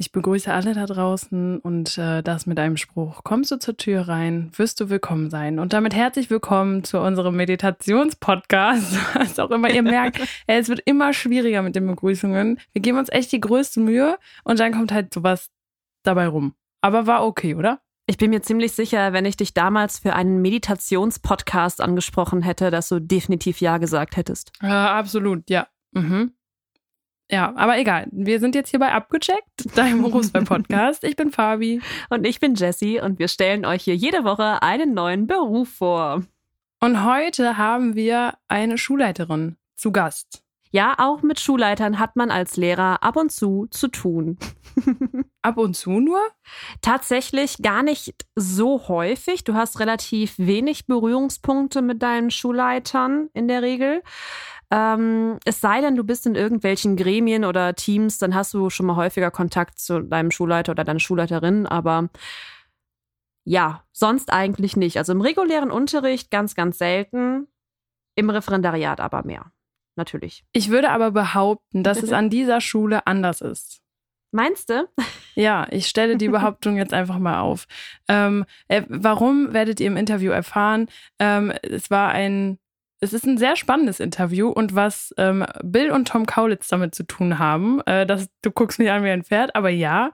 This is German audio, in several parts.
Ich begrüße alle da draußen und äh, das mit einem Spruch. Kommst du zur Tür rein, wirst du willkommen sein. Und damit herzlich willkommen zu unserem Meditationspodcast. Was auch immer ihr merkt, es wird immer schwieriger mit den Begrüßungen. Wir geben uns echt die größte Mühe und dann kommt halt sowas dabei rum. Aber war okay, oder? Ich bin mir ziemlich sicher, wenn ich dich damals für einen Meditationspodcast angesprochen hätte, dass du definitiv Ja gesagt hättest. Ja, absolut, ja. Mhm. Ja, aber egal. Wir sind jetzt hierbei abgecheckt, dein Berufswahl-Podcast. Ich bin Fabi. Und ich bin Jessie und wir stellen euch hier jede Woche einen neuen Beruf vor. Und heute haben wir eine Schulleiterin zu Gast. Ja, auch mit Schulleitern hat man als Lehrer ab und zu zu tun. ab und zu nur? Tatsächlich gar nicht so häufig. Du hast relativ wenig Berührungspunkte mit deinen Schulleitern in der Regel. Ähm, es sei denn, du bist in irgendwelchen Gremien oder Teams, dann hast du schon mal häufiger Kontakt zu deinem Schulleiter oder deiner Schulleiterin, aber ja, sonst eigentlich nicht. Also im regulären Unterricht ganz, ganz selten, im Referendariat aber mehr. Natürlich. Ich würde aber behaupten, dass es an dieser Schule anders ist. Meinst du? Ja, ich stelle die Behauptung jetzt einfach mal auf. Ähm, äh, warum werdet ihr im Interview erfahren? Ähm, es war ein es ist ein sehr spannendes Interview und was ähm, Bill und Tom Kaulitz damit zu tun haben, äh, das, du guckst mich an wie ein Pferd, aber ja,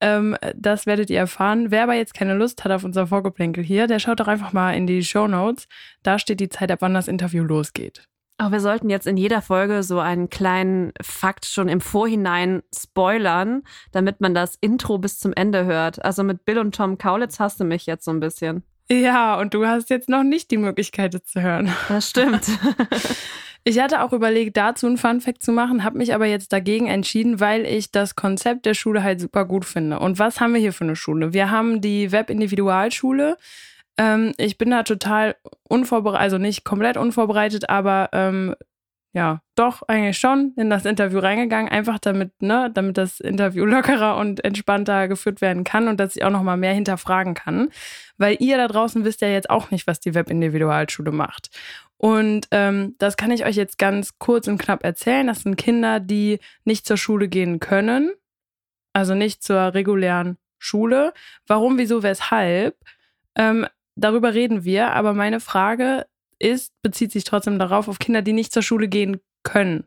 ähm, das werdet ihr erfahren. Wer aber jetzt keine Lust hat auf unser Vorgeplänkel hier, der schaut doch einfach mal in die Show Notes. Da steht die Zeit, ab wann das Interview losgeht. Aber wir sollten jetzt in jeder Folge so einen kleinen Fakt schon im Vorhinein spoilern, damit man das Intro bis zum Ende hört. Also mit Bill und Tom Kaulitz hast du mich jetzt so ein bisschen. Ja, und du hast jetzt noch nicht die Möglichkeit, es zu hören. Das stimmt. Ich hatte auch überlegt, dazu ein Funfact zu machen, habe mich aber jetzt dagegen entschieden, weil ich das Konzept der Schule halt super gut finde. Und was haben wir hier für eine Schule? Wir haben die Web-Individualschule. Ähm, ich bin da total unvorbereitet, also nicht komplett unvorbereitet, aber ähm, ja, doch eigentlich schon in das Interview reingegangen, einfach damit, ne, damit das Interview lockerer und entspannter geführt werden kann und dass ich auch noch mal mehr hinterfragen kann, weil ihr da draußen wisst ja jetzt auch nicht, was die Webindividualschule macht. Und ähm, das kann ich euch jetzt ganz kurz und knapp erzählen. Das sind Kinder, die nicht zur Schule gehen können, also nicht zur regulären Schule. Warum, wieso, weshalb? Ähm, darüber reden wir. Aber meine Frage ist, bezieht sich trotzdem darauf, auf Kinder, die nicht zur Schule gehen können.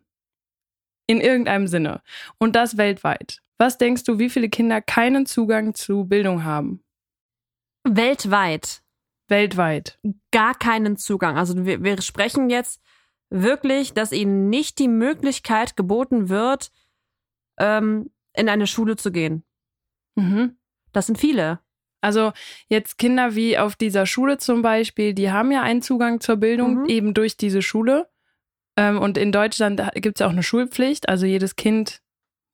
In irgendeinem Sinne. Und das weltweit. Was denkst du, wie viele Kinder keinen Zugang zu Bildung haben? Weltweit. Weltweit. Gar keinen Zugang. Also wir, wir sprechen jetzt wirklich, dass ihnen nicht die Möglichkeit geboten wird, ähm, in eine Schule zu gehen. Mhm. Das sind viele. Also jetzt Kinder wie auf dieser Schule zum Beispiel, die haben ja einen Zugang zur Bildung mhm. eben durch diese Schule. Ähm, und in Deutschland gibt es ja auch eine Schulpflicht. Also jedes Kind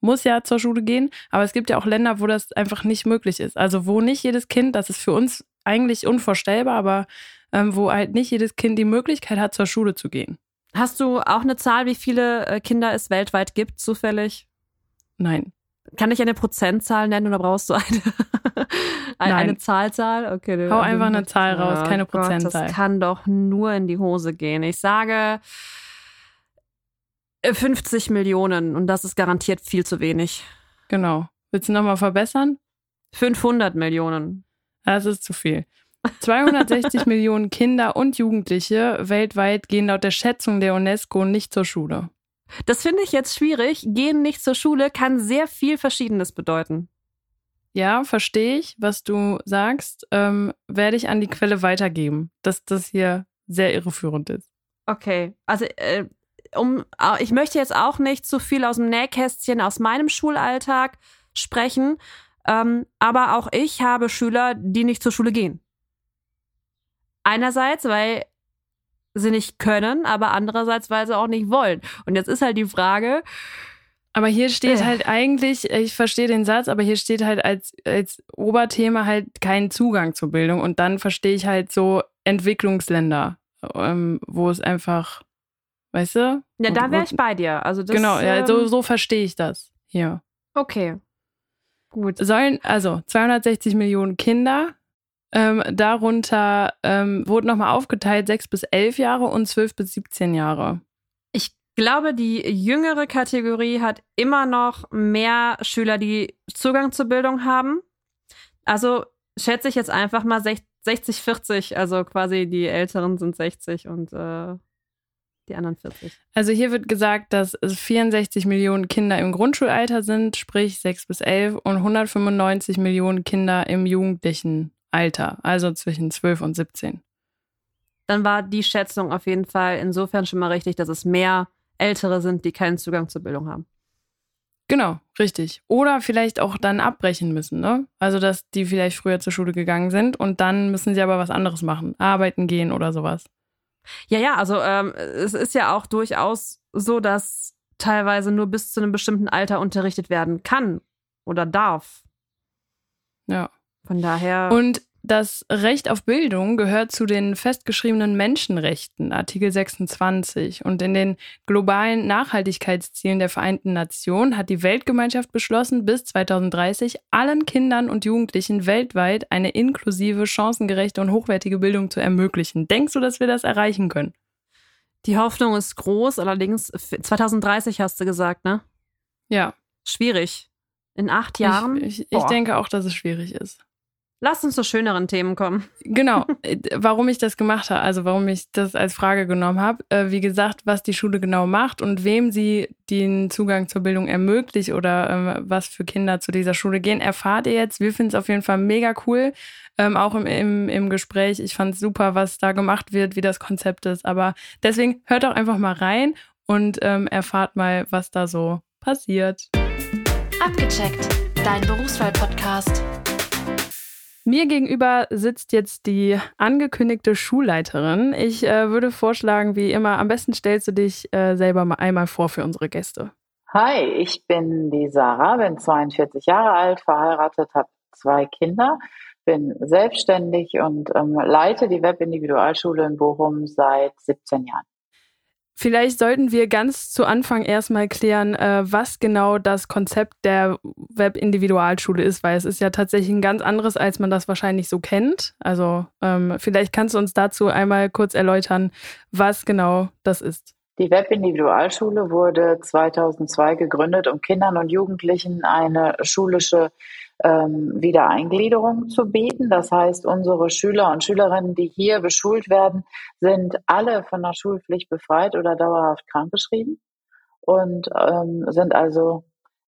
muss ja zur Schule gehen. Aber es gibt ja auch Länder, wo das einfach nicht möglich ist. Also wo nicht jedes Kind, das ist für uns eigentlich unvorstellbar, aber ähm, wo halt nicht jedes Kind die Möglichkeit hat, zur Schule zu gehen. Hast du auch eine Zahl, wie viele äh, Kinder es weltweit gibt, zufällig? Nein. Kann ich eine Prozentzahl nennen oder brauchst du eine, eine, eine Zahlzahl? Okay, Hau einfach eine Zahl raus, keine Gott, Prozentzahl. Das kann doch nur in die Hose gehen. Ich sage 50 Millionen und das ist garantiert viel zu wenig. Genau. Willst du nochmal verbessern? 500 Millionen. Das ist zu viel. 260 Millionen Kinder und Jugendliche weltweit gehen laut der Schätzung der UNESCO nicht zur Schule. Das finde ich jetzt schwierig. Gehen nicht zur Schule kann sehr viel Verschiedenes bedeuten. Ja, verstehe ich, was du sagst. Ähm, werde ich an die Quelle weitergeben, dass das hier sehr irreführend ist. Okay, also äh, um, ich möchte jetzt auch nicht zu viel aus dem Nähkästchen aus meinem Schulalltag sprechen, ähm, aber auch ich habe Schüler, die nicht zur Schule gehen. Einerseits, weil sie nicht können, aber andererseits, weil sie auch nicht wollen. Und jetzt ist halt die Frage. Aber hier steht äh. halt eigentlich, ich verstehe den Satz, aber hier steht halt als, als Oberthema halt kein Zugang zur Bildung. Und dann verstehe ich halt so Entwicklungsländer, ähm, wo es einfach, weißt du? Ja, da wäre ich bei dir. Also das, genau, ja, so, ähm, so verstehe ich das hier. Okay. Gut. Sollen, also 260 Millionen Kinder ähm, darunter ähm, wurde nochmal aufgeteilt 6 bis 11 Jahre und 12 bis 17 Jahre. Ich glaube, die jüngere Kategorie hat immer noch mehr Schüler, die Zugang zur Bildung haben. Also schätze ich jetzt einfach mal 60, 40. Also quasi die Älteren sind 60 und äh, die anderen 40. Also hier wird gesagt, dass es 64 Millionen Kinder im Grundschulalter sind, sprich 6 bis 11 und 195 Millionen Kinder im jugendlichen Alter, also zwischen 12 und 17. Dann war die Schätzung auf jeden Fall insofern schon mal richtig, dass es mehr Ältere sind, die keinen Zugang zur Bildung haben. Genau, richtig. Oder vielleicht auch dann abbrechen müssen, ne? Also, dass die vielleicht früher zur Schule gegangen sind und dann müssen sie aber was anderes machen, arbeiten gehen oder sowas. Ja, ja, also ähm, es ist ja auch durchaus so, dass teilweise nur bis zu einem bestimmten Alter unterrichtet werden kann oder darf. Ja. Von daher. Und das Recht auf Bildung gehört zu den festgeschriebenen Menschenrechten, Artikel 26. Und in den globalen Nachhaltigkeitszielen der Vereinten Nationen hat die Weltgemeinschaft beschlossen, bis 2030 allen Kindern und Jugendlichen weltweit eine inklusive, chancengerechte und hochwertige Bildung zu ermöglichen. Denkst du, dass wir das erreichen können? Die Hoffnung ist groß, allerdings 2030 hast du gesagt, ne? Ja. Schwierig. In acht Jahren? Ich, ich, ich denke auch, dass es schwierig ist. Lass uns zu schöneren Themen kommen. Genau, äh, warum ich das gemacht habe, also warum ich das als Frage genommen habe. Äh, wie gesagt, was die Schule genau macht und wem sie den Zugang zur Bildung ermöglicht oder ähm, was für Kinder zu dieser Schule gehen, erfahrt ihr jetzt. Wir finden es auf jeden Fall mega cool, ähm, auch im, im, im Gespräch. Ich fand es super, was da gemacht wird, wie das Konzept ist. Aber deswegen hört doch einfach mal rein und ähm, erfahrt mal, was da so passiert. Abgecheckt, dein Berufswahl-Podcast. Mir gegenüber sitzt jetzt die angekündigte Schulleiterin. Ich äh, würde vorschlagen, wie immer, am besten stellst du dich äh, selber mal einmal vor für unsere Gäste. Hi, ich bin die Sarah, bin 42 Jahre alt, verheiratet, habe zwei Kinder, bin selbstständig und ähm, leite die Webindividualschule in Bochum seit 17 Jahren. Vielleicht sollten wir ganz zu Anfang erstmal klären, äh, was genau das Konzept der Web-Individualschule ist, weil es ist ja tatsächlich ein ganz anderes, als man das wahrscheinlich so kennt. Also ähm, vielleicht kannst du uns dazu einmal kurz erläutern, was genau das ist. Die Web-Individualschule wurde 2002 gegründet, um Kindern und Jugendlichen eine schulische ähm, Wiedereingliederung zu bieten. Das heißt, unsere Schüler und Schülerinnen, die hier beschult werden, sind alle von der Schulpflicht befreit oder dauerhaft krankgeschrieben und ähm, sind also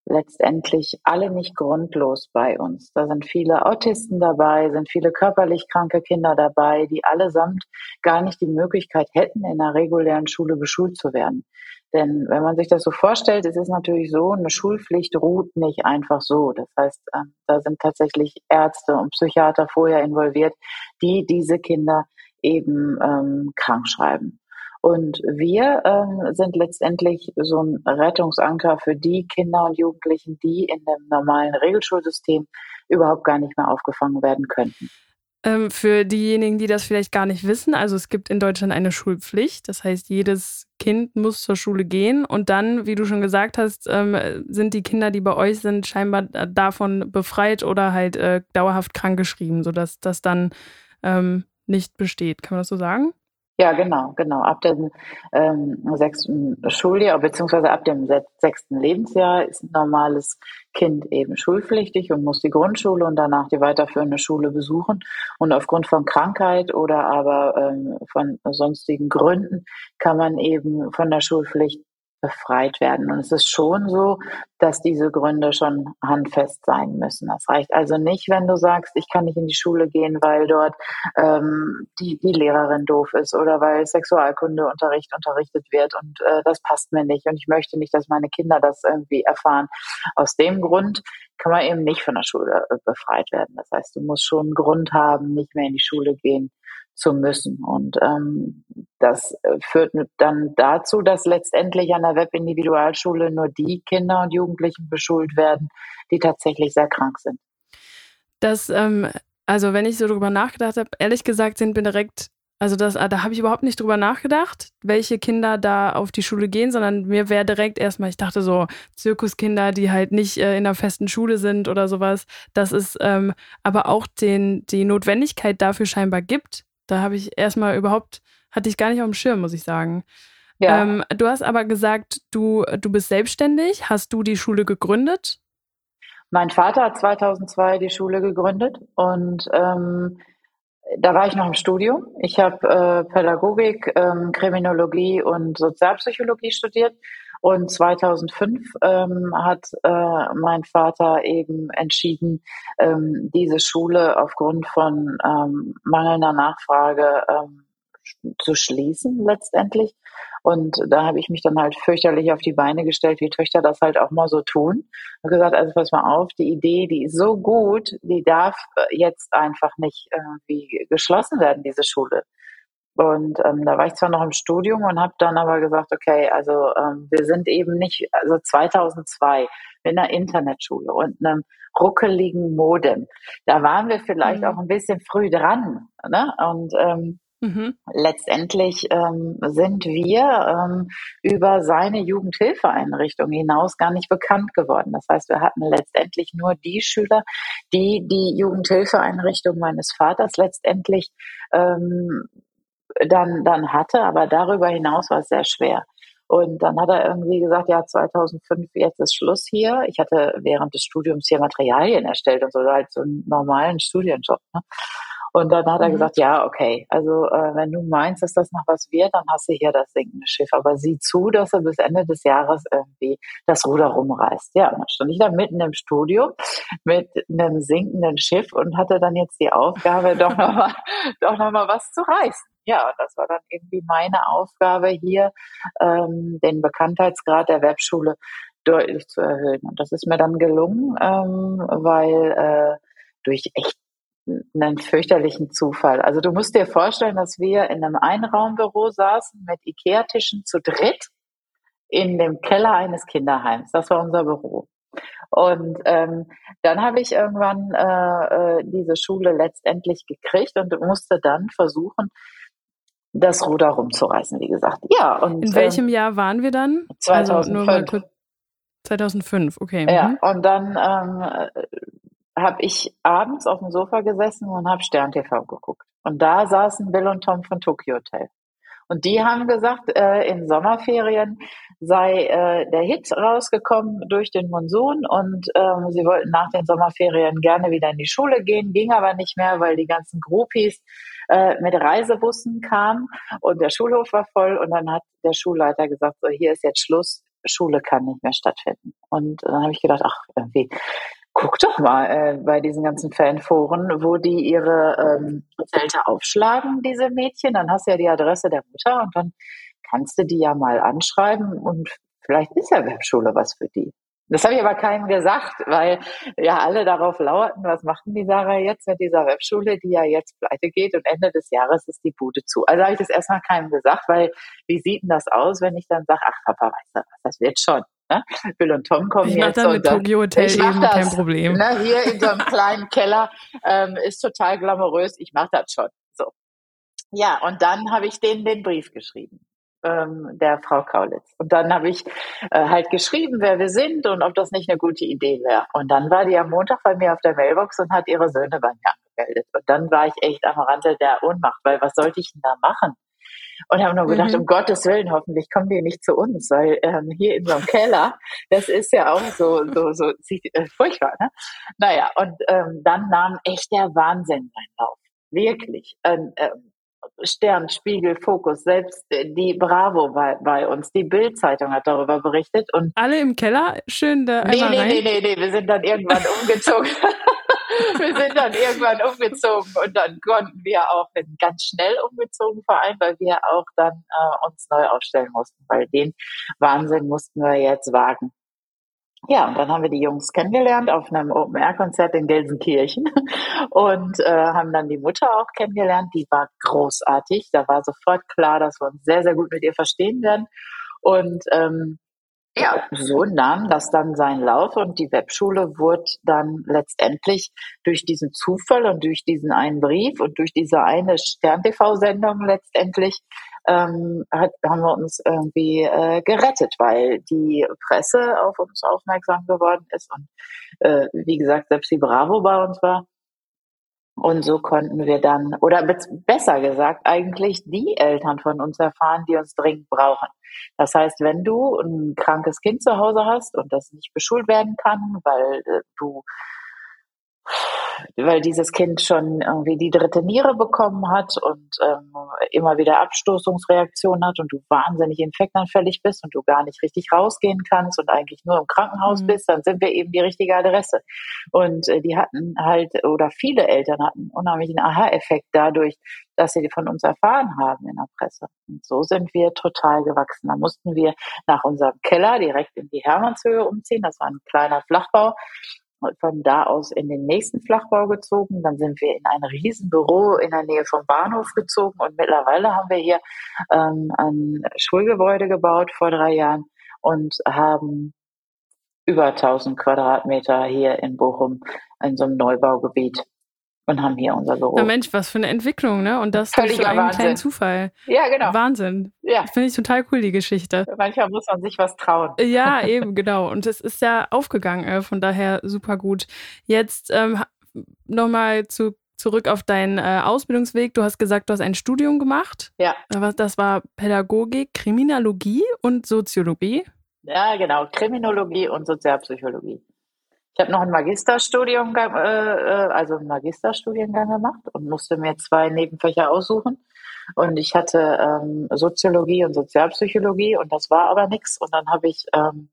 letztendlich alle nicht grundlos bei uns. Da sind viele Autisten dabei, sind viele körperlich kranke Kinder dabei, die allesamt gar nicht die Möglichkeit hätten, in einer regulären Schule beschult zu werden. Denn wenn man sich das so vorstellt, ist es natürlich so, eine Schulpflicht ruht nicht einfach so. Das heißt, ähm, da sind tatsächlich Ärzte und Psychiater vorher involviert, die diese Kinder eben ähm, krank schreiben. Und wir ähm, sind letztendlich so ein Rettungsanker für die Kinder und Jugendlichen, die in dem normalen Regelschulsystem überhaupt gar nicht mehr aufgefangen werden könnten. Ähm, für diejenigen, die das vielleicht gar nicht wissen, also es gibt in Deutschland eine Schulpflicht. Das heißt, jedes Kind muss zur Schule gehen. Und dann, wie du schon gesagt hast, ähm, sind die Kinder, die bei euch sind, scheinbar davon befreit oder halt äh, dauerhaft krankgeschrieben, sodass das dann ähm, nicht besteht. Kann man das so sagen? Ja, genau, genau. Ab dem ähm, sechsten Schuljahr beziehungsweise ab dem sechsten Lebensjahr ist ein normales Kind eben schulpflichtig und muss die Grundschule und danach die weiterführende Schule besuchen. Und aufgrund von Krankheit oder aber ähm, von sonstigen Gründen kann man eben von der Schulpflicht befreit werden. Und es ist schon so, dass diese Gründe schon handfest sein müssen. Das reicht also nicht, wenn du sagst, ich kann nicht in die Schule gehen, weil dort ähm, die, die Lehrerin doof ist oder weil Sexualkundeunterricht unterrichtet wird und äh, das passt mir nicht und ich möchte nicht, dass meine Kinder das irgendwie erfahren. Aus dem Grund kann man eben nicht von der Schule äh, befreit werden. Das heißt, du musst schon einen Grund haben, nicht mehr in die Schule gehen zu müssen. Und ähm, das äh, führt dann dazu, dass letztendlich an der Webindividualschule nur die Kinder und Jugendlichen beschult werden, die tatsächlich sehr krank sind. Das, ähm, also wenn ich so drüber nachgedacht habe, ehrlich gesagt sind wir direkt, also das, ah, da habe ich überhaupt nicht drüber nachgedacht, welche Kinder da auf die Schule gehen, sondern mir wäre direkt erstmal, ich dachte so, Zirkuskinder, die halt nicht äh, in einer festen Schule sind oder sowas, dass es ähm, aber auch den, die Notwendigkeit dafür scheinbar gibt, da habe ich erstmal überhaupt, hatte ich gar nicht auf dem Schirm, muss ich sagen. Ja. Ähm, du hast aber gesagt, du, du bist selbstständig. Hast du die Schule gegründet? Mein Vater hat 2002 die Schule gegründet und ähm, da war ich noch im Studium. Ich habe äh, Pädagogik, ähm, Kriminologie und Sozialpsychologie studiert. Und 2005 ähm, hat äh, mein Vater eben entschieden, ähm, diese Schule aufgrund von ähm, mangelnder Nachfrage ähm, zu schließen letztendlich. Und da habe ich mich dann halt fürchterlich auf die Beine gestellt, wie Töchter das halt auch mal so tun. Und gesagt, also pass mal auf, die Idee, die ist so gut, die darf jetzt einfach nicht irgendwie geschlossen werden, diese Schule. Und ähm, da war ich zwar noch im Studium und habe dann aber gesagt, okay, also ähm, wir sind eben nicht, also 2002 mit einer Internetschule und einem ruckeligen Modem. Da waren wir vielleicht mhm. auch ein bisschen früh dran. Ne? Und ähm, Mhm. Letztendlich ähm, sind wir ähm, über seine Jugendhilfeeinrichtung hinaus gar nicht bekannt geworden. Das heißt, wir hatten letztendlich nur die Schüler, die die Jugendhilfeeinrichtung meines Vaters letztendlich ähm, dann, dann hatte. Aber darüber hinaus war es sehr schwer. Und dann hat er irgendwie gesagt, ja, 2005, jetzt ist Schluss hier. Ich hatte während des Studiums hier Materialien erstellt und so, halt so einen normalen Studienjob. Ne? Und dann hat er mhm. gesagt, ja, okay, also äh, wenn du meinst, dass das noch was wird, dann hast du hier das sinkende Schiff. Aber sieh zu, dass er bis Ende des Jahres irgendwie das Ruder rumreißt. Ja, und dann stand ich da mitten im Studio mit einem sinkenden Schiff und hatte dann jetzt die Aufgabe, doch nochmal noch mal was zu reißen. Ja, das war dann irgendwie meine Aufgabe hier, ähm, den Bekanntheitsgrad der Webschule deutlich zu erhöhen. Und das ist mir dann gelungen, ähm, weil äh, durch echt einen fürchterlichen Zufall. Also du musst dir vorstellen, dass wir in einem Einraumbüro saßen mit Ikea-Tischen zu dritt in dem Keller eines Kinderheims. Das war unser Büro. Und ähm, dann habe ich irgendwann äh, äh diese Schule letztendlich gekriegt und musste dann versuchen, das Ruder rumzureißen, wie gesagt. Ja. Und, in welchem ähm, Jahr waren wir dann? 2005. Also 2005, okay. Ja, mhm. und dann ähm, habe ich abends auf dem Sofa gesessen und habe Stern TV geguckt. Und da saßen Bill und Tom von Tokyo Hotel. Und die haben gesagt, äh, in Sommerferien sei äh, der Hit rausgekommen durch den Monsun und ähm, sie wollten nach den Sommerferien gerne wieder in die Schule gehen, ging aber nicht mehr, weil die ganzen Groupies äh, mit Reisebussen kamen und der Schulhof war voll und dann hat der Schulleiter gesagt, so hier ist jetzt Schluss, Schule kann nicht mehr stattfinden. Und dann habe ich gedacht, ach, irgendwie guck doch mal äh, bei diesen ganzen Fanforen, wo die ihre ähm, Zelte aufschlagen, diese Mädchen. Dann hast du ja die Adresse der Mutter und dann kannst du die ja mal anschreiben und vielleicht ist ja Webschule was für die. Das habe ich aber keinem gesagt, weil ja alle darauf lauerten, was macht denn die Sarah jetzt mit dieser Webschule, die ja jetzt pleite geht und Ende des Jahres ist die Bude zu. Also habe ich das erstmal keinem gesagt, weil wie sieht denn das aus, wenn ich dann sage, ach Papa, weißt du was, das wird schon. Ne? Bill und Tom kommen ich jetzt. Ich mache dann mit Tokyo Hotel eben das, kein Problem. Ne, hier in so einem kleinen Keller ähm, ist total glamourös. Ich mache das schon. So. Ja, und dann habe ich denen den Brief geschrieben ähm, der Frau Kaulitz. Und dann habe ich äh, halt geschrieben, wer wir sind und ob das nicht eine gute Idee wäre. Und dann war die am Montag bei mir auf der Mailbox und hat ihre Söhne bei mir angemeldet. Und dann war ich echt am Rande der Ohnmacht, weil was sollte ich denn da machen? und haben nur gedacht, mhm. um Gottes Willen, hoffentlich kommen die nicht zu uns, weil ähm, hier in so einem Keller, das ist ja auch so, so, so äh, furchtbar. Ne? Naja, und ähm, dann nahm echt der Wahnsinn seinen Lauf. Wirklich. Ähm, ähm, Stern, Spiegel, Fokus, selbst die Bravo bei, bei uns, die Bildzeitung hat darüber berichtet. Und Alle im Keller? Schön da nee, nee, rein. nee, nee, nee, wir sind dann irgendwann umgezogen. wir sind dann irgendwann umgezogen und dann konnten wir auch ganz schnell umgezogen Verein, weil wir auch dann äh, uns neu aufstellen mussten, weil den Wahnsinn mussten wir jetzt wagen. Ja, und dann haben wir die Jungs kennengelernt auf einem Open-Air-Konzert in Gelsenkirchen und äh, haben dann die Mutter auch kennengelernt. Die war großartig. Da war sofort klar, dass wir uns sehr, sehr gut mit ihr verstehen werden. Und ähm, ja, so nahm das dann seinen Lauf und die Webschule wurde dann letztendlich durch diesen Zufall und durch diesen einen Brief und durch diese eine Stern-TV-Sendung letztendlich ähm, hat, haben wir uns irgendwie äh, gerettet, weil die Presse auf uns aufmerksam geworden ist und äh, wie gesagt, selbst die Bravo bei uns war. Und so konnten wir dann, oder besser gesagt, eigentlich die Eltern von uns erfahren, die uns dringend brauchen. Das heißt, wenn du ein krankes Kind zu Hause hast und das nicht beschult werden kann, weil äh, du weil dieses Kind schon irgendwie die dritte Niere bekommen hat und ähm, immer wieder Abstoßungsreaktionen hat und du wahnsinnig infektanfällig bist und du gar nicht richtig rausgehen kannst und eigentlich nur im Krankenhaus mhm. bist, dann sind wir eben die richtige Adresse. Und äh, die hatten halt, oder viele Eltern hatten unheimlichen Aha-Effekt dadurch, dass sie von uns erfahren haben in der Presse. Und so sind wir total gewachsen. Da mussten wir nach unserem Keller direkt in die Hermannshöhe umziehen. Das war ein kleiner Flachbau von da aus in den nächsten Flachbau gezogen. Dann sind wir in ein Riesenbüro in der Nähe vom Bahnhof gezogen und mittlerweile haben wir hier ähm, ein Schulgebäude gebaut vor drei Jahren und haben über 1000 Quadratmeter hier in Bochum in so einem Neubaugebiet und haben hier unser Büro. Na Mensch, was für eine Entwicklung, ne? Und das ist für einen kleinen Zufall. Ja, genau. Wahnsinn. Ja. Finde ich total cool, die Geschichte. Manchmal muss man sich was trauen. Ja, eben, genau. Und es ist ja aufgegangen, äh, von daher super gut. Jetzt ähm, nochmal zu zurück auf deinen äh, Ausbildungsweg. Du hast gesagt, du hast ein Studium gemacht. Ja. Das war Pädagogik, Kriminologie und Soziologie. Ja, genau. Kriminologie und Sozialpsychologie. Ich habe noch ein Magisterstudium, äh, äh, also einen Magisterstudiengang gemacht und musste mir zwei Nebenfächer aussuchen. Und ich hatte ähm, Soziologie und Sozialpsychologie und das war aber nichts. Und dann habe ich ähm,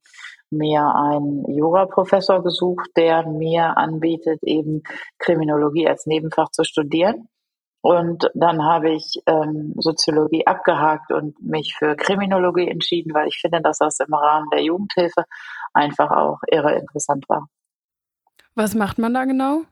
mir einen Juraprofessor gesucht, der mir anbietet, eben Kriminologie als Nebenfach zu studieren. Und dann habe ich ähm, Soziologie abgehakt und mich für Kriminologie entschieden, weil ich finde, dass das im Rahmen der Jugendhilfe einfach auch irre interessant war. Was macht man da genau?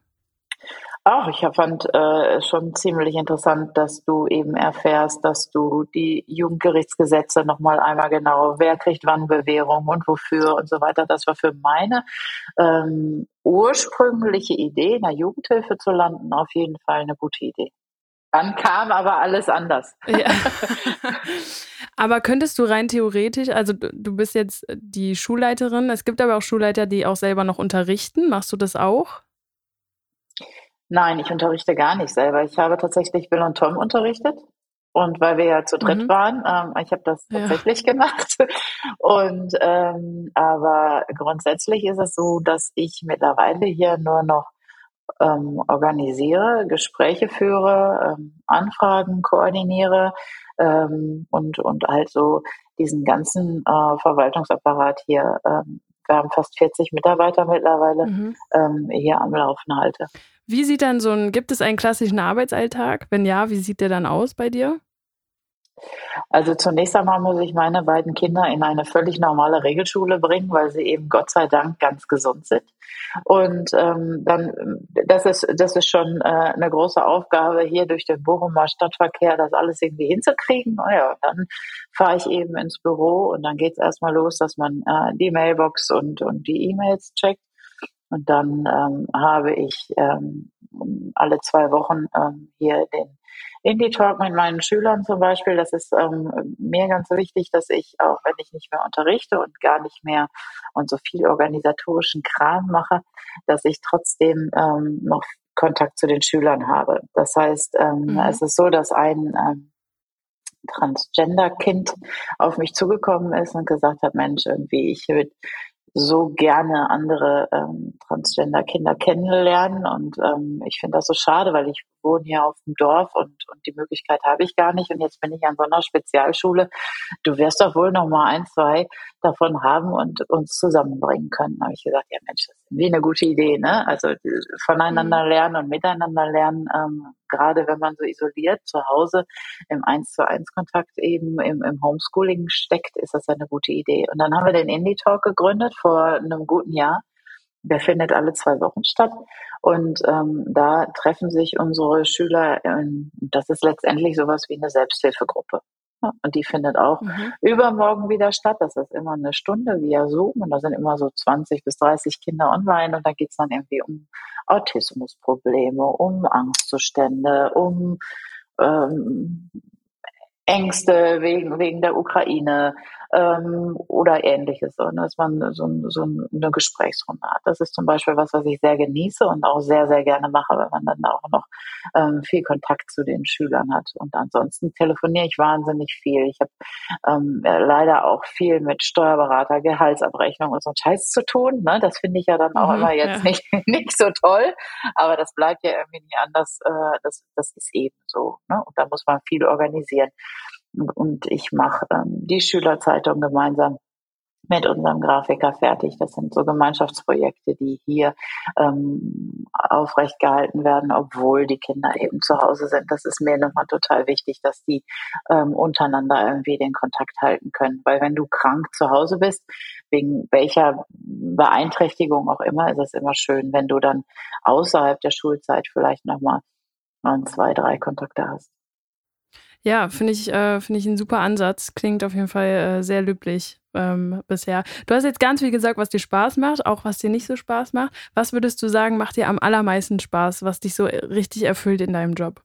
Auch ich fand äh, schon ziemlich interessant, dass du eben erfährst, dass du die Jugendgerichtsgesetze nochmal einmal genau, wer kriegt wann Bewährung und wofür und so weiter. Das war für meine ähm, ursprüngliche Idee, in der Jugendhilfe zu landen, auf jeden Fall eine gute Idee. Dann kam aber alles anders. Ja. aber könntest du rein theoretisch, also du bist jetzt die Schulleiterin, es gibt aber auch Schulleiter, die auch selber noch unterrichten. Machst du das auch? Nein, ich unterrichte gar nicht selber. Ich habe tatsächlich Bill und Tom unterrichtet. Und weil wir ja zu dritt mhm. waren, ähm, ich habe das tatsächlich ja. gemacht. Und ähm, aber grundsätzlich ist es so, dass ich mittlerweile hier nur noch ähm, organisiere, Gespräche führe, ähm, Anfragen koordiniere ähm, und, und halt so diesen ganzen äh, Verwaltungsapparat hier, ähm, wir haben fast 40 Mitarbeiter mittlerweile, mhm. ähm, hier am Laufen halte. Wie sieht dann so ein, gibt es einen klassischen Arbeitsalltag? Wenn ja, wie sieht der dann aus bei dir? Also zunächst einmal muss ich meine beiden Kinder in eine völlig normale Regelschule bringen, weil sie eben Gott sei Dank ganz gesund sind. Und ähm, dann, das ist, das ist schon äh, eine große Aufgabe hier durch den Bochumer Stadtverkehr, das alles irgendwie hinzukriegen. Naja, dann fahre ich eben ins Büro und dann geht es erstmal los, dass man äh, die Mailbox und, und die E-Mails checkt. Und dann ähm, habe ich ähm, alle zwei Wochen ähm, hier den Indie-Talk mit meinen Schülern zum Beispiel. Das ist ähm, mir ganz wichtig, dass ich, auch wenn ich nicht mehr unterrichte und gar nicht mehr und so viel organisatorischen Kram mache, dass ich trotzdem ähm, noch Kontakt zu den Schülern habe. Das heißt, ähm, mhm. es ist so, dass ein ähm, Transgender-Kind auf mich zugekommen ist und gesagt hat, Mensch, irgendwie, ich würde so gerne andere ähm, Transgender-Kinder kennenlernen. Und ähm, ich finde das so schade, weil ich wohne hier auf dem Dorf und, und die Möglichkeit habe ich gar nicht. Und jetzt bin ich an so einer Spezialschule. Du wirst doch wohl noch mal ein, zwei davon haben und uns zusammenbringen können. Da habe ich gesagt, ja Mensch, das ist wie eine gute Idee, ne? Also voneinander mhm. lernen und miteinander lernen, ähm, gerade wenn man so isoliert zu Hause im Eins zu eins Kontakt eben im, im Homeschooling steckt, ist das eine gute Idee. Und dann haben wir den Indie Talk gegründet vor einem guten Jahr. Der findet alle zwei Wochen statt. Und ähm, da treffen sich unsere Schüler, in, das ist letztendlich sowas wie eine Selbsthilfegruppe. Und die findet auch mhm. übermorgen wieder statt. Das ist immer eine Stunde via Zoom und da sind immer so 20 bis 30 Kinder online und da geht's dann irgendwie um Autismusprobleme, um Angstzustände, um ähm, Ängste wegen, wegen der Ukraine, ähm, oder ähnliches, so, dass man so, so eine Gesprächsrunde hat. Das ist zum Beispiel was, was ich sehr genieße und auch sehr, sehr gerne mache, wenn man dann auch noch ähm, viel Kontakt zu den Schülern hat. Und ansonsten telefoniere ich wahnsinnig viel. Ich habe ähm, leider auch viel mit Steuerberater, Gehaltsabrechnung und so Scheiß zu tun. Ne? Das finde ich ja dann auch mhm, immer jetzt ja. nicht, nicht so toll, aber das bleibt ja irgendwie nicht anders. Äh, das, das ist eben so. Ne? Und da muss man viel organisieren. Und ich mache ähm, die Schülerzeitung gemeinsam mit unserem Grafiker fertig. Das sind so Gemeinschaftsprojekte, die hier ähm, aufrecht gehalten werden, obwohl die Kinder eben zu Hause sind. Das ist mir nochmal total wichtig, dass die ähm, untereinander irgendwie den Kontakt halten können. Weil wenn du krank zu Hause bist, wegen welcher Beeinträchtigung auch immer, ist es immer schön, wenn du dann außerhalb der Schulzeit vielleicht nochmal zwei, drei Kontakte hast. Ja, finde ich, äh, finde ich einen super Ansatz. Klingt auf jeden Fall äh, sehr löblich ähm, bisher. Du hast jetzt ganz viel gesagt, was dir Spaß macht, auch was dir nicht so Spaß macht. Was würdest du sagen, macht dir am allermeisten Spaß, was dich so richtig erfüllt in deinem Job?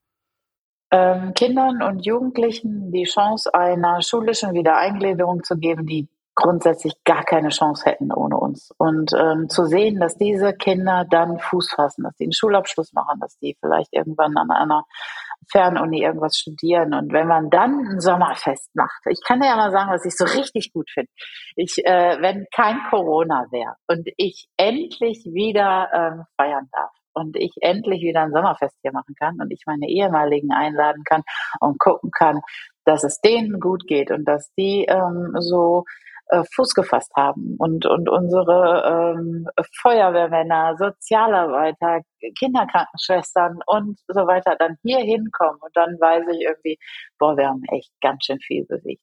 Ähm, Kindern und Jugendlichen die Chance einer schulischen Wiedereingliederung zu geben, die grundsätzlich gar keine Chance hätten ohne uns. Und ähm, zu sehen, dass diese Kinder dann Fuß fassen, dass die einen Schulabschluss machen, dass die vielleicht irgendwann an einer Fernuni irgendwas studieren. Und wenn man dann ein Sommerfest macht, ich kann ja mal sagen, was ich so richtig gut finde. Ich, äh, wenn kein Corona wäre und ich endlich wieder ähm, feiern darf und ich endlich wieder ein Sommerfest hier machen kann und ich meine ehemaligen einladen kann und gucken kann, dass es denen gut geht und dass die ähm, so äh, Fuß gefasst haben und, und unsere ähm, Feuerwehrmänner, Sozialarbeiter, Kinderkrankenschwestern und so weiter dann hier hinkommen und dann weiß ich irgendwie, boah, wir haben echt ganz schön viel bewegt.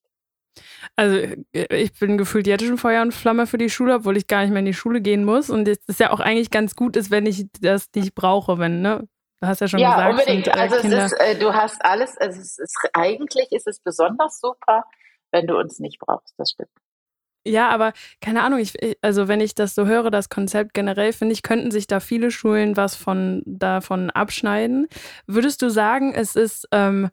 Also ich bin gefühlt jetzt schon Feuer und Flamme für die Schule, obwohl ich gar nicht mehr in die Schule gehen muss. Und es ist ja auch eigentlich ganz gut ist, wenn ich das nicht brauche, wenn, ne? Du hast ja schon ja, gesagt. Unbedingt. Sind, äh, also es ist, äh, du hast alles, also es ist, eigentlich ist es besonders super, wenn du uns nicht brauchst, das stimmt. Ja, aber keine Ahnung, ich, also wenn ich das so höre, das Konzept generell, finde ich, könnten sich da viele Schulen was von davon abschneiden. Würdest du sagen, es ist, ähm,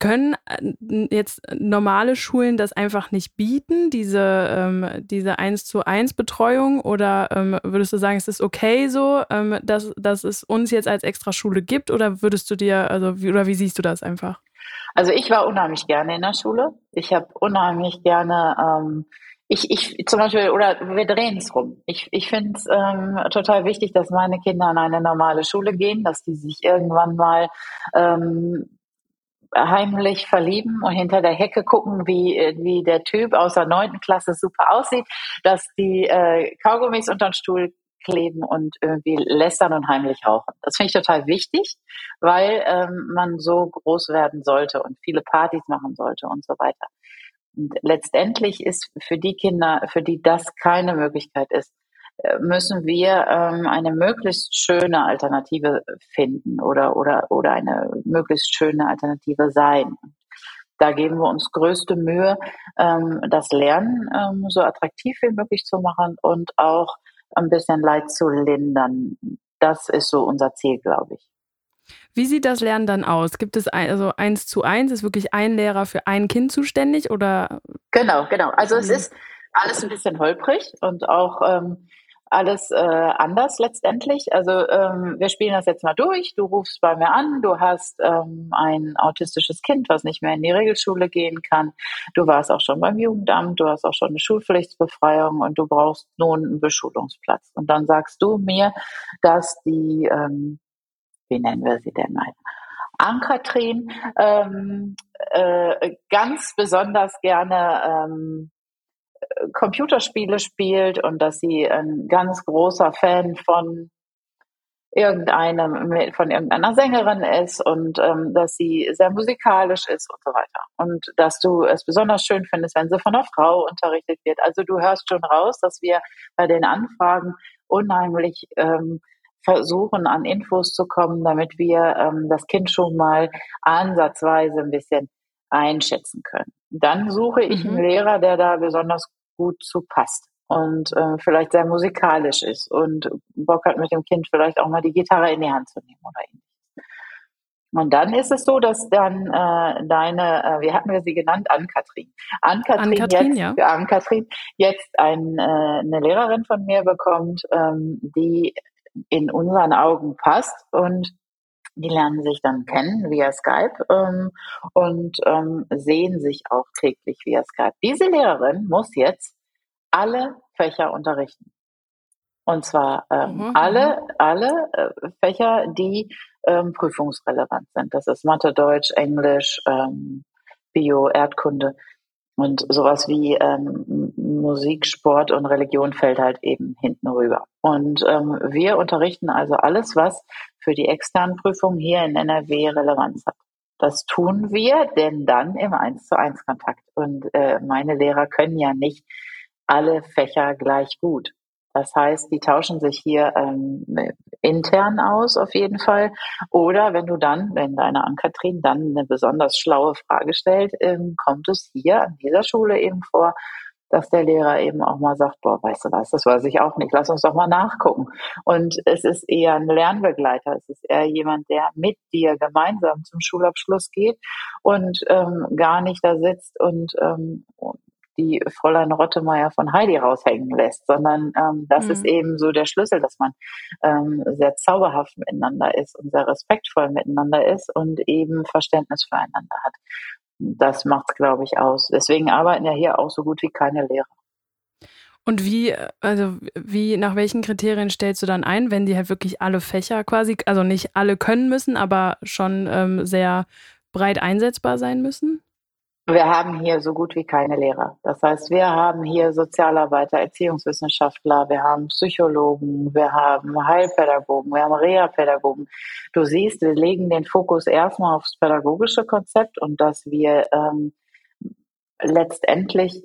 können äh, jetzt normale Schulen das einfach nicht bieten, diese, ähm, diese 1 zu 1 Betreuung? Oder ähm, würdest du sagen, es ist okay so, ähm, dass, dass es uns jetzt als Extraschule gibt? Oder würdest du dir, also wie, oder wie siehst du das einfach? Also ich war unheimlich gerne in der Schule. Ich habe unheimlich gerne, ähm, ich, ich zum Beispiel, oder wir drehen es rum. Ich, ich finde es ähm, total wichtig, dass meine Kinder an eine normale Schule gehen, dass die sich irgendwann mal ähm, heimlich verlieben und hinter der Hecke gucken, wie, wie der Typ aus der neunten Klasse super aussieht, dass die äh, Kaugummis unter den Stuhl kleben und irgendwie lästern und heimlich rauchen. Das finde ich total wichtig, weil ähm, man so groß werden sollte und viele Partys machen sollte und so weiter. Und letztendlich ist für die Kinder, für die das keine Möglichkeit ist, äh, müssen wir ähm, eine möglichst schöne Alternative finden oder, oder, oder eine möglichst schöne Alternative sein. Da geben wir uns größte Mühe, ähm, das Lernen ähm, so attraktiv wie möglich zu machen und auch ein bisschen Leid zu lindern. Das ist so unser Ziel, glaube ich. Wie sieht das Lernen dann aus? Gibt es ein, also eins zu eins? Ist wirklich ein Lehrer für ein Kind zuständig oder? Genau, genau. Also es ist alles ein bisschen holprig und auch ähm, alles äh, anders letztendlich. Also ähm, wir spielen das jetzt mal durch. Du rufst bei mir an, du hast ähm, ein autistisches Kind, was nicht mehr in die Regelschule gehen kann. Du warst auch schon beim Jugendamt, du hast auch schon eine Schulpflichtsbefreiung und du brauchst nun einen Beschulungsplatz. Und dann sagst du mir, dass die, ähm, wie nennen wir sie denn mal? Ankatrin ähm, äh, ganz besonders gerne ähm, Computerspiele spielt und dass sie ein ganz großer Fan von irgendeinem, von irgendeiner Sängerin ist und ähm, dass sie sehr musikalisch ist und so weiter. Und dass du es besonders schön findest, wenn sie von einer Frau unterrichtet wird. Also du hörst schon raus, dass wir bei den Anfragen unheimlich ähm, versuchen, an Infos zu kommen, damit wir ähm, das Kind schon mal ansatzweise ein bisschen einschätzen können. Dann suche ich mhm. einen Lehrer, der da besonders gut zu passt und äh, vielleicht sehr musikalisch ist und Bock hat mit dem Kind vielleicht auch mal die Gitarre in die Hand zu nehmen oder ähnliches. Und dann ist es so, dass dann äh, deine, äh, wie hatten wir sie genannt, Ann-Kathrin. Ann-Kathrin, Ann-Kathrin, jetzt, ja. Ann-Kathrin jetzt ein, äh, eine Lehrerin von mir bekommt, ähm, die in unseren Augen passt und die lernen sich dann kennen via Skype ähm, und ähm, sehen sich auch täglich via Skype. Diese Lehrerin muss jetzt alle Fächer unterrichten. Und zwar ähm, Mhm, alle, alle äh, Fächer, die ähm, prüfungsrelevant sind. Das ist Mathe, Deutsch, Englisch, ähm, Bio, Erdkunde und sowas wie ähm, Musik, Sport und Religion fällt halt eben hinten rüber. Und ähm, wir unterrichten also alles, was für die externen Prüfungen hier in NRW Relevanz hat. Das tun wir, denn dann im 1 zu 1 Kontakt. Und äh, meine Lehrer können ja nicht alle Fächer gleich gut. Das heißt, die tauschen sich hier ähm, intern aus auf jeden Fall. Oder wenn du dann, wenn deine Ann-Kathrin dann eine besonders schlaue Frage stellt, ähm, kommt es hier an dieser Schule eben vor, dass der Lehrer eben auch mal sagt, boah, weißt du was, das weiß ich auch nicht, lass uns doch mal nachgucken. Und es ist eher ein Lernbegleiter, es ist eher jemand, der mit dir gemeinsam zum Schulabschluss geht und ähm, gar nicht da sitzt und ähm, die Fräulein Rottemeier von Heidi raushängen lässt, sondern ähm, das Mhm. ist eben so der Schlüssel, dass man ähm, sehr zauberhaft miteinander ist und sehr respektvoll miteinander ist und eben Verständnis füreinander hat. Das macht glaube ich, aus. Deswegen arbeiten ja hier auch so gut wie keine Lehrer. Und wie, also wie, nach welchen Kriterien stellst du dann ein, wenn die halt wirklich alle Fächer quasi, also nicht alle können müssen, aber schon ähm, sehr breit einsetzbar sein müssen? Wir haben hier so gut wie keine Lehrer. Das heißt, wir haben hier Sozialarbeiter, Erziehungswissenschaftler, wir haben Psychologen, wir haben Heilpädagogen, wir haben Reha-Pädagogen. Du siehst, wir legen den Fokus erstmal aufs pädagogische Konzept und dass wir ähm, letztendlich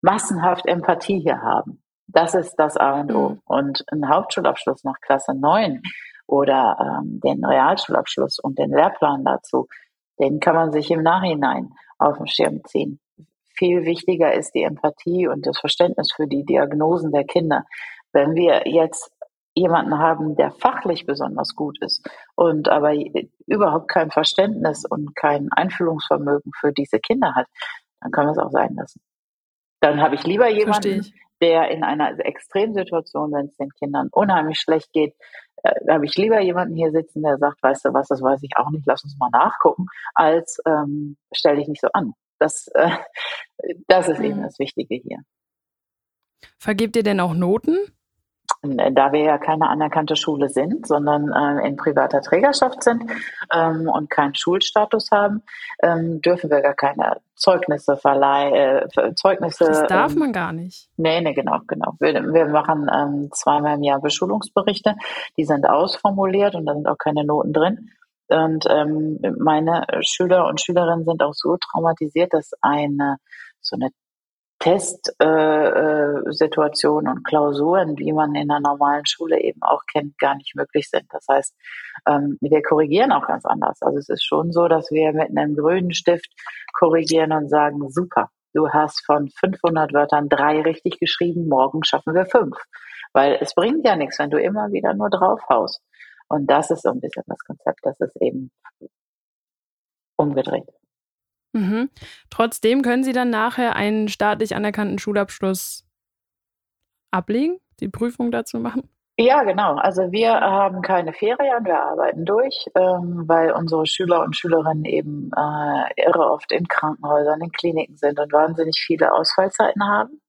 massenhaft Empathie hier haben. Das ist das A und O. Mhm. Und ein Hauptschulabschluss nach Klasse 9 oder ähm, den Realschulabschluss und den Lehrplan dazu, den kann man sich im Nachhinein auf den Schirm ziehen. Viel wichtiger ist die Empathie und das Verständnis für die Diagnosen der Kinder. Wenn wir jetzt jemanden haben, der fachlich besonders gut ist und aber überhaupt kein Verständnis und kein Einfühlungsvermögen für diese Kinder hat, dann können wir es auch sein lassen. Dann habe ich lieber jemanden, ich. Der in einer Extremsituation, wenn es den Kindern unheimlich schlecht geht, äh, habe ich lieber jemanden hier sitzen, der sagt, weißt du was, das weiß ich auch nicht, lass uns mal nachgucken, als ähm, stell dich nicht so an. Das, äh, das ist eben Mhm. das Wichtige hier. Vergebt ihr denn auch Noten? Äh, Da wir ja keine anerkannte Schule sind, sondern äh, in privater Trägerschaft sind ähm, und keinen Schulstatus haben, ähm, dürfen wir gar keine Zeugnisse verleihen, äh, Zeugnisse. Das darf ähm, man gar nicht. Nee, nee, genau, genau. Wir, wir machen ähm, zweimal im Jahr Beschulungsberichte, die sind ausformuliert und da sind auch keine Noten drin. Und ähm, meine Schüler und Schülerinnen sind auch so traumatisiert, dass eine so eine Testsituation äh, Situation und Klausuren, wie man in einer normalen Schule eben auch kennt, gar nicht möglich sind. Das heißt, ähm, wir korrigieren auch ganz anders. Also es ist schon so, dass wir mit einem grünen Stift korrigieren und sagen, super, du hast von 500 Wörtern drei richtig geschrieben, morgen schaffen wir fünf. Weil es bringt ja nichts, wenn du immer wieder nur draufhaust. Und das ist so ein bisschen das Konzept, das ist eben umgedreht. Mhm. Trotzdem können Sie dann nachher einen staatlich anerkannten Schulabschluss ablegen, die Prüfung dazu machen? Ja, genau. Also wir haben keine Ferien, wir arbeiten durch, ähm, weil unsere Schüler und Schülerinnen eben äh, irre oft in Krankenhäusern, in Kliniken sind und wahnsinnig viele Ausfallzeiten haben.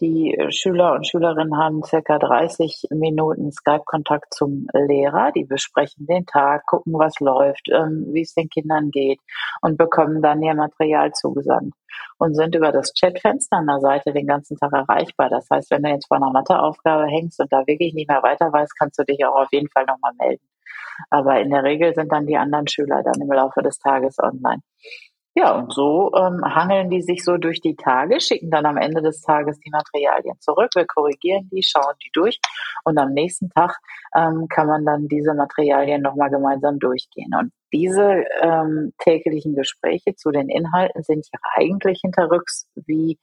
Die äh, Schüler und Schülerinnen haben circa 30 Minuten Skype-Kontakt zum Lehrer. Die besprechen den Tag, gucken, was läuft, ähm, wie es den Kindern geht und bekommen dann ihr Material zugesandt und sind über das Chatfenster an der Seite den ganzen Tag erreichbar. Das heißt, wenn du jetzt vor einer Matheaufgabe hängst und da wirklich nicht mehr weiter weißt, kannst du dich auch auf jeden Fall nochmal melden. Aber in der Regel sind dann die anderen Schüler dann im Laufe des Tages online. Ja, und so ähm, hangeln die sich so durch die Tage, schicken dann am Ende des Tages die Materialien zurück. Wir korrigieren die, schauen die durch und am nächsten Tag ähm, kann man dann diese Materialien nochmal gemeinsam durchgehen. Und diese ähm, täglichen Gespräche zu den Inhalten sind ja eigentlich hinterrücks wie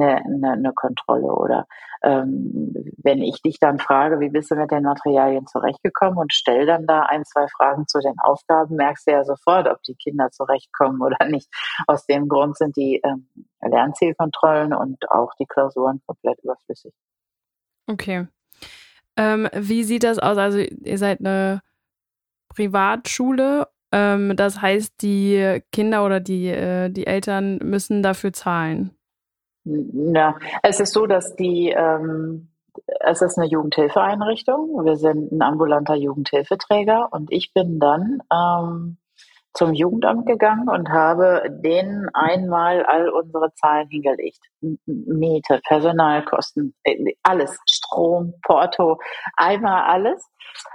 eine, eine, eine Kontrolle. Oder ähm, wenn ich dich dann frage, wie bist du mit den Materialien zurechtgekommen und stell dann da ein, zwei Fragen zu den Aufgaben, merkst du ja sofort, ob die Kinder zurechtkommen oder nicht. Aus dem Grund sind die ähm, Lernzielkontrollen und auch die Klausuren komplett überflüssig. Okay. Ähm, wie sieht das aus? Also ihr seid eine Privatschule ähm, das heißt, die Kinder oder die, äh, die Eltern müssen dafür zahlen. Ja, es ist so, dass die, ähm, es ist eine Jugendhilfeeinrichtung. Wir sind ein ambulanter Jugendhilfeträger und ich bin dann ähm, zum Jugendamt gegangen und habe denen einmal all unsere Zahlen hingelegt. Miete, Personalkosten, äh, alles, Strom, Porto, einmal alles,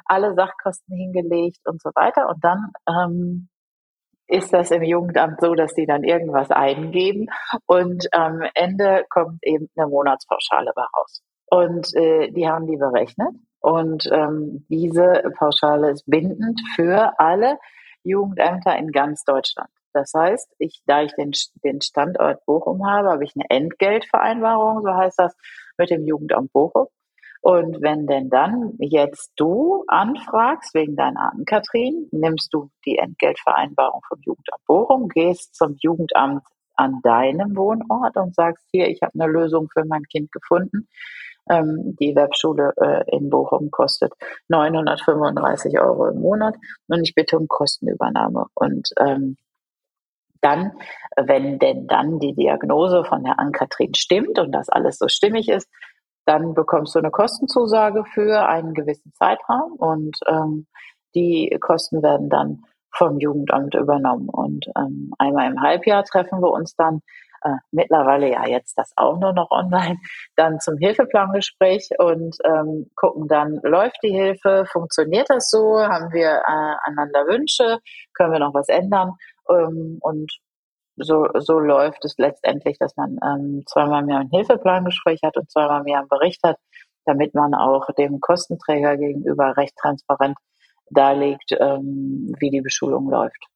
alle Sachkosten hingelegt und so weiter. Und dann ähm, ist das im Jugendamt so, dass die dann irgendwas eingeben und am Ende kommt eben eine Monatspauschale raus. Und äh, die haben die berechnet. Und ähm, diese Pauschale ist bindend für alle Jugendämter in ganz Deutschland. Das heißt, ich, da ich den, den Standort Bochum habe, habe ich eine Entgeltvereinbarung, so heißt das, mit dem Jugendamt Bochum. Und wenn denn dann jetzt du anfragst wegen deiner Ann-Kathrin, nimmst du die Entgeltvereinbarung vom Jugendamt Bochum, gehst zum Jugendamt an deinem Wohnort und sagst hier, ich habe eine Lösung für mein Kind gefunden. Ähm, die Webschule äh, in Bochum kostet 935 Euro im Monat und ich bitte um Kostenübernahme. Und ähm, dann, wenn denn dann die Diagnose von der Ann-Kathrin stimmt und das alles so stimmig ist, dann bekommst du eine Kostenzusage für einen gewissen Zeitraum und ähm, die Kosten werden dann vom Jugendamt übernommen. Und ähm, einmal im Halbjahr treffen wir uns dann äh, mittlerweile ja jetzt das auch nur noch online, dann zum Hilfeplangespräch und ähm, gucken dann, läuft die Hilfe, funktioniert das so, haben wir äh, einander Wünsche, können wir noch was ändern ähm, und so, so läuft es letztendlich, dass man ähm, zweimal mehr ein Hilfeplangespräch hat und zweimal mehr einen Bericht hat, damit man auch dem Kostenträger gegenüber recht transparent darlegt, ähm, wie die Beschulung läuft.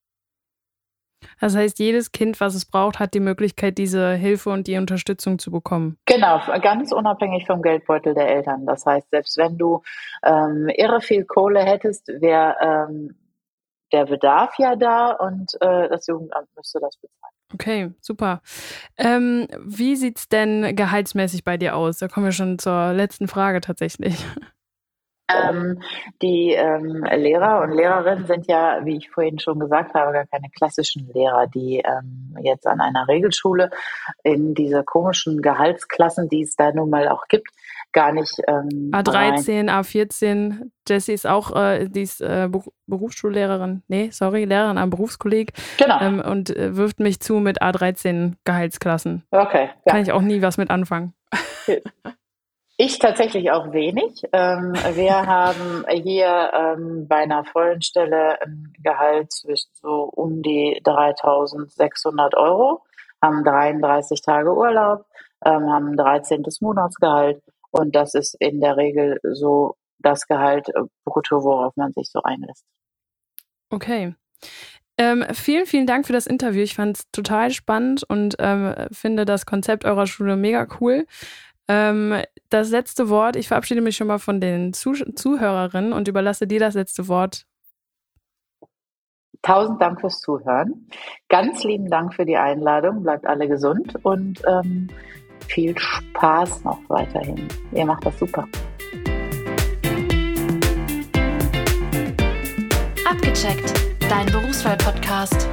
Das heißt, jedes Kind, was es braucht, hat die Möglichkeit, diese Hilfe und die Unterstützung zu bekommen. Genau, ganz unabhängig vom Geldbeutel der Eltern. Das heißt, selbst wenn du ähm, irre viel Kohle hättest, wäre ähm, der Bedarf ja da und äh, das Jugendamt müsste das bezahlen. Okay, super. Ähm, wie es denn gehaltsmäßig bei dir aus? Da kommen wir schon zur letzten Frage tatsächlich. Ähm, die ähm, Lehrer und Lehrerinnen sind ja, wie ich vorhin schon gesagt habe, gar keine klassischen Lehrer, die ähm, jetzt an einer Regelschule in diese komischen Gehaltsklassen, die es da nun mal auch gibt, gar nicht. Ähm, A13, A14, Jessie ist auch, äh, die ist äh, Berufsschullehrerin, nee, sorry, Lehrerin am Berufskolleg. Genau. Ähm, und äh, wirft mich zu mit A13 Gehaltsklassen. Okay. Ja. Kann ich auch nie was mit anfangen. Ich tatsächlich auch wenig. Ähm, wir haben hier ähm, bei einer vollen Stelle ein Gehalt zwischen so um die 3600 Euro, haben 33 Tage Urlaub, ähm, haben ein 13. Monatsgehalt und das ist in der Regel so das Gehalt äh, brutto, worauf man sich so einlässt. Okay. Ähm, vielen, vielen Dank für das Interview. Ich fand es total spannend und ähm, finde das Konzept eurer Schule mega cool. Ähm, das letzte Wort, ich verabschiede mich schon mal von den Zuh Zuhörerinnen und überlasse dir das letzte Wort. Tausend Dank fürs Zuhören. Ganz lieben Dank für die Einladung. Bleibt alle gesund und ähm, viel Spaß noch weiterhin. Ihr macht das super. Abgecheckt, dein Berufswahl-Podcast.